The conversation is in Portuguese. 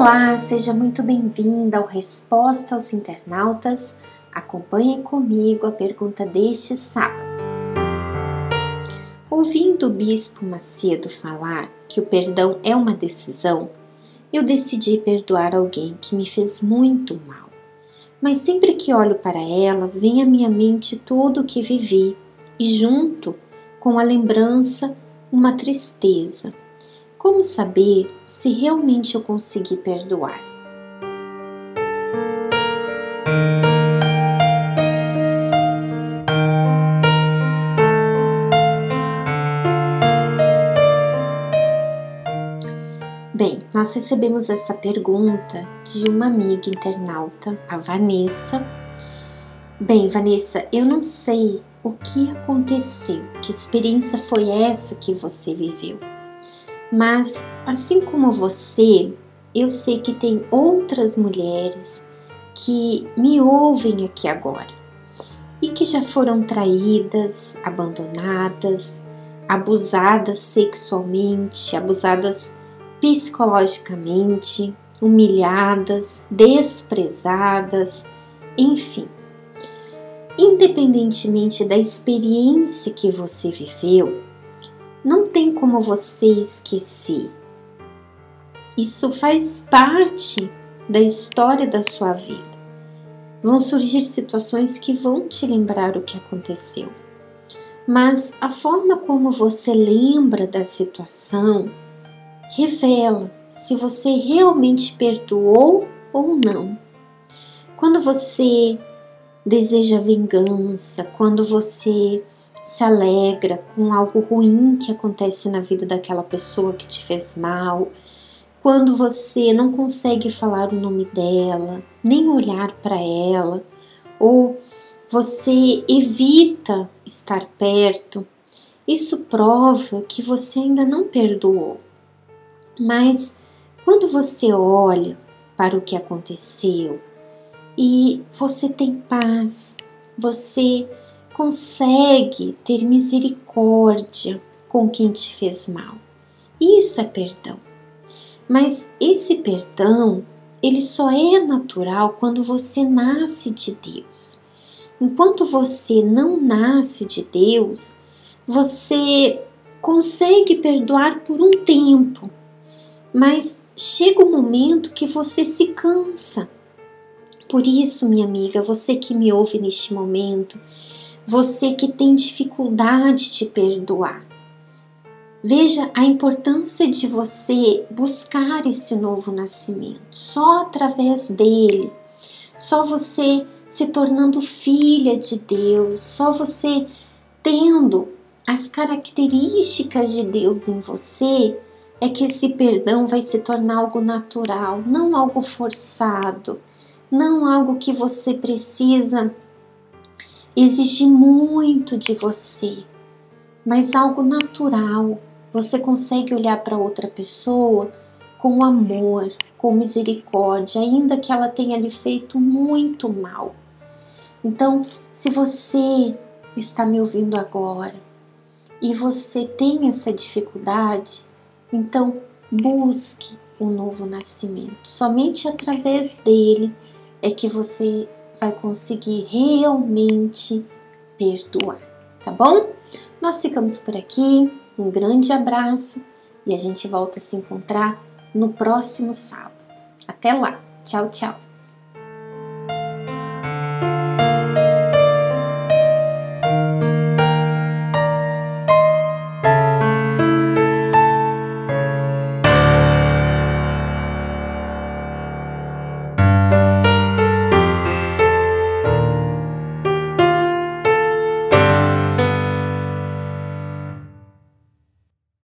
Olá, seja muito bem-vinda ao Resposta aos Internautas. Acompanhe comigo a pergunta deste sábado. Ouvindo o Bispo Macedo falar que o perdão é uma decisão, eu decidi perdoar alguém que me fez muito mal. Mas sempre que olho para ela, vem à minha mente tudo o que vivi e, junto com a lembrança, uma tristeza. Como saber se realmente eu consegui perdoar? Bem, nós recebemos essa pergunta de uma amiga internauta, a Vanessa. Bem, Vanessa, eu não sei o que aconteceu, que experiência foi essa que você viveu. Mas, assim como você, eu sei que tem outras mulheres que me ouvem aqui agora e que já foram traídas, abandonadas, abusadas sexualmente, abusadas psicologicamente, humilhadas, desprezadas, enfim. Independentemente da experiência que você viveu, não tem como você esquecer. Isso faz parte da história da sua vida. Vão surgir situações que vão te lembrar o que aconteceu. Mas a forma como você lembra da situação, revela se você realmente perdoou ou não. Quando você deseja vingança, quando você se alegra com algo ruim que acontece na vida daquela pessoa que te fez mal, quando você não consegue falar o nome dela, nem olhar para ela, ou você evita estar perto, isso prova que você ainda não perdoou. Mas quando você olha para o que aconteceu e você tem paz, você consegue ter misericórdia com quem te fez mal. Isso é perdão. Mas esse perdão, ele só é natural quando você nasce de Deus. Enquanto você não nasce de Deus, você consegue perdoar por um tempo, mas chega um momento que você se cansa. Por isso, minha amiga, você que me ouve neste momento, você que tem dificuldade de perdoar, veja a importância de você buscar esse novo nascimento. Só através dele, só você se tornando filha de Deus, só você tendo as características de Deus em você é que esse perdão vai se tornar algo natural, não algo forçado, não algo que você precisa exigir muito de você, mas algo natural. Você consegue olhar para outra pessoa com amor, com misericórdia, ainda que ela tenha lhe feito muito mal. Então, se você está me ouvindo agora e você tem essa dificuldade, então, busque um novo nascimento. Somente através dele é que você vai conseguir realmente perdoar, tá bom? Nós ficamos por aqui. Um grande abraço e a gente volta a se encontrar no próximo sábado. Até lá. Tchau, tchau.